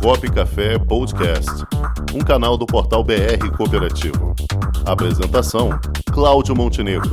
Comunicop Café Podcast, um canal do portal BR Cooperativo. Apresentação: Cláudio Montenegro.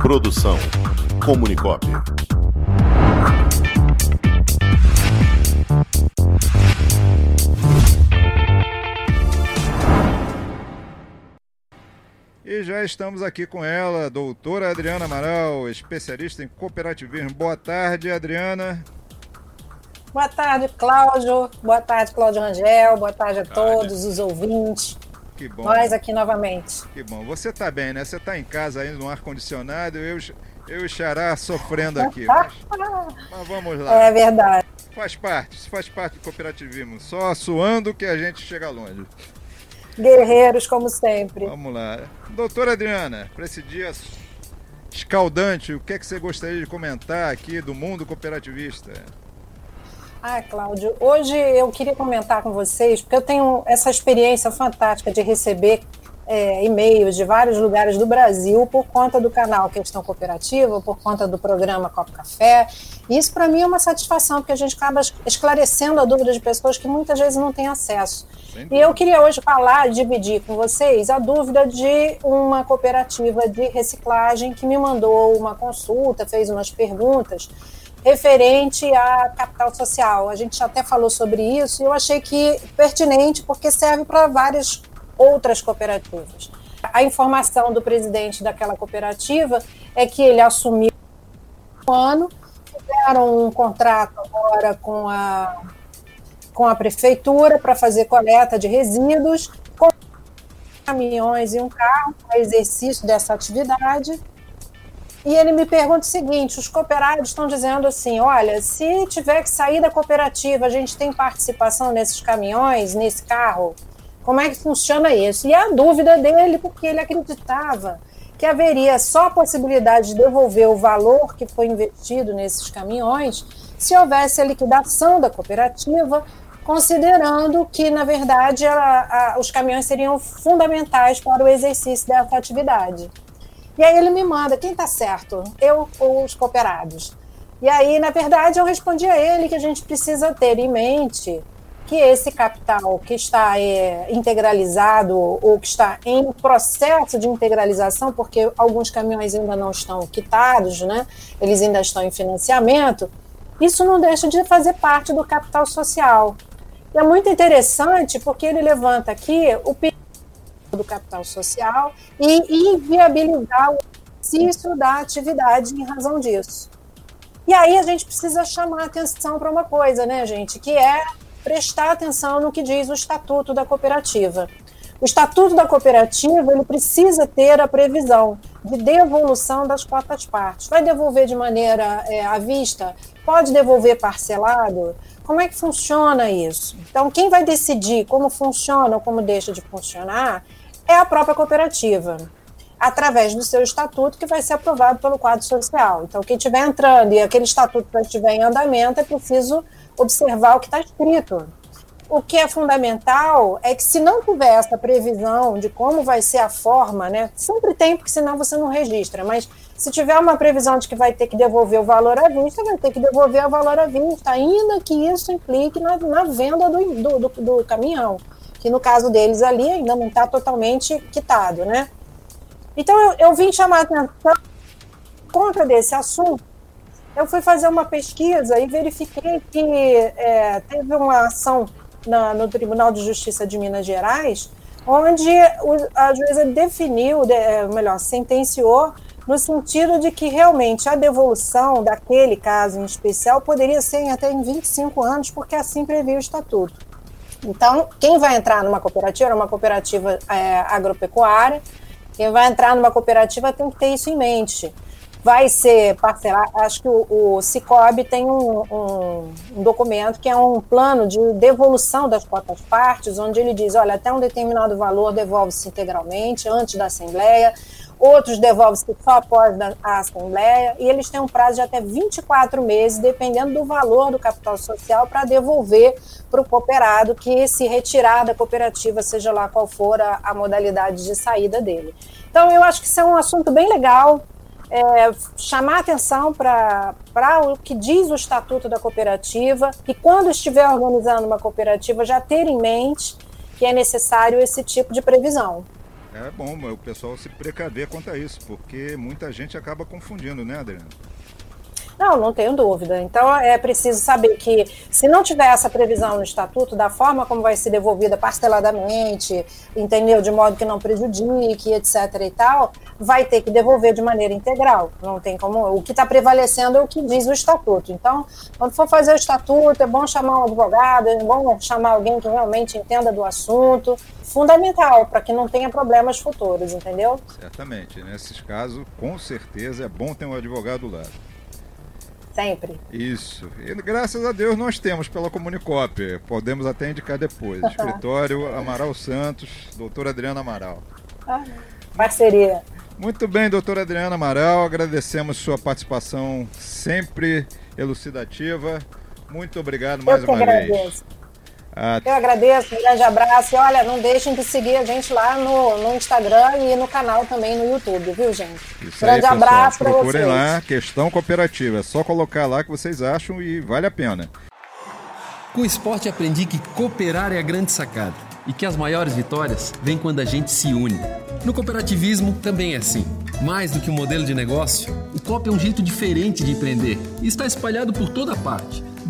Produção: Comunicop. E já estamos aqui com ela, doutora Adriana Amaral, especialista em cooperativismo. Boa tarde, Adriana. Boa tarde, Cláudio. Boa tarde, Cláudio Rangel. Boa tarde a todos os ouvintes. Que bom. Nós aqui novamente. Que bom. Você está bem, né? Você está em casa ainda no ar-condicionado, eu, eu e Xará sofrendo aqui. Mas, mas, vamos lá. É verdade. Faz parte, faz parte do cooperativismo. Só suando que a gente chega longe. Guerreiros, como sempre. Vamos lá. Doutora Adriana, para esse dia escaldante, o que é que você gostaria de comentar aqui do mundo cooperativista? Ah, Cláudio, hoje eu queria comentar com vocês, porque eu tenho essa experiência fantástica de receber é, e-mails de vários lugares do Brasil por conta do canal Questão Cooperativa, por conta do programa Copo Café. E isso, para mim, é uma satisfação, porque a gente acaba esclarecendo a dúvida de pessoas que muitas vezes não têm acesso. E eu queria hoje falar, dividir com vocês a dúvida de uma cooperativa de reciclagem que me mandou uma consulta, fez umas perguntas referente à capital social. A gente até falou sobre isso e eu achei que pertinente porque serve para várias outras cooperativas. A informação do presidente daquela cooperativa é que ele assumiu um ano, fizeram um contrato agora com a, com a prefeitura para fazer coleta de resíduos, com caminhões e um carro para exercício dessa atividade e ele me pergunta o seguinte: os cooperados estão dizendo assim, olha, se tiver que sair da cooperativa, a gente tem participação nesses caminhões, nesse carro? Como é que funciona isso? E a dúvida dele, porque ele acreditava que haveria só a possibilidade de devolver o valor que foi investido nesses caminhões se houvesse a liquidação da cooperativa, considerando que, na verdade, a, os caminhões seriam fundamentais para o exercício dessa atividade. E aí ele me manda, quem está certo? Eu ou os cooperados? E aí, na verdade, eu respondi a ele que a gente precisa ter em mente que esse capital que está é, integralizado ou que está em processo de integralização, porque alguns caminhões ainda não estão quitados, né? eles ainda estão em financiamento, isso não deixa de fazer parte do capital social. E é muito interessante porque ele levanta aqui o do capital social e inviabilizar o exercício da atividade em razão disso. E aí a gente precisa chamar atenção para uma coisa, né, gente, que é prestar atenção no que diz o Estatuto da Cooperativa. O Estatuto da Cooperativa ele precisa ter a previsão de devolução das cotas partes. Vai devolver de maneira é, à vista? Pode devolver parcelado? Como é que funciona isso? Então, quem vai decidir como funciona ou como deixa de funcionar é a própria cooperativa, através do seu estatuto, que vai ser aprovado pelo quadro social. Então, quem estiver entrando e aquele estatuto já estiver em andamento, é preciso observar o que está escrito. O que é fundamental é que, se não tiver essa previsão de como vai ser a forma, né, sempre tem, porque senão você não registra, mas se tiver uma previsão de que vai ter que devolver o valor à vista, vai ter que devolver o valor à vista, ainda que isso implique na, na venda do, do, do, do caminhão que no caso deles ali ainda não está totalmente quitado, né? Então eu, eu vim chamar a atenção contra desse assunto. Eu fui fazer uma pesquisa e verifiquei que é, teve uma ação na, no Tribunal de Justiça de Minas Gerais, onde a juíza definiu, de, é, melhor, sentenciou no sentido de que realmente a devolução daquele caso em especial poderia ser até em 25 anos, porque assim previa o estatuto. Então, quem vai entrar numa cooperativa, uma cooperativa é, agropecuária, quem vai entrar numa cooperativa tem que ter isso em mente. Vai ser parcelar, acho que o, o tem um, um, um, documento que é um plano de devolução das cotas partes, onde ele diz, olha, até um determinado valor devolve-se integralmente antes da Assembleia, outros devolvem-se só após a Assembleia, e eles têm um prazo de até 24 meses, dependendo do valor do capital social, para devolver para o cooperado que se retirar da cooperativa, seja lá qual for a, a, modalidade de saída dele. Então, eu acho que isso é um assunto bem legal. é, chamar atenção para o que diz o Estatuto da Cooperativa e, quando estiver organizando uma cooperativa, já ter em mente que é necessário esse tipo de previsão. É bom o pessoal se precaver quanto a isso, porque muita gente acaba confundindo, né, Adriano? Não, não tenho dúvida. Então é preciso saber que se não tiver essa previsão no estatuto, da forma como vai ser devolvida parceladamente, entendeu? De modo que não prejudique, etc. e tal, vai ter que devolver de maneira integral. Não tem como. O que está prevalecendo é o que diz o estatuto. Então, quando for fazer o estatuto, é bom chamar um advogado, é bom chamar alguém que realmente entenda do assunto. Fundamental para que não tenha problemas futuros, entendeu? Certamente. Nesses casos, com certeza é bom ter um advogado lá. Sempre. Isso. E graças a Deus nós temos pela Comunicop. Podemos até indicar depois. Escritório Amaral Santos, doutora Adriana Amaral. Ah, parceria. Muito bem, doutora Adriana Amaral. Agradecemos sua participação sempre elucidativa. Muito obrigado mais uma agradeço. vez. Ah, Eu agradeço, um grande abraço. E olha, não deixem de seguir a gente lá no, no Instagram e no canal também no YouTube, viu, gente? Isso grande aí, abraço para vocês. Procurem lá, questão cooperativa. É só colocar lá que vocês acham e vale a pena. Com o esporte aprendi que cooperar é a grande sacada e que as maiores vitórias vêm quando a gente se une. No cooperativismo também é assim. Mais do que um modelo de negócio, o COP é um jeito diferente de empreender e está espalhado por toda parte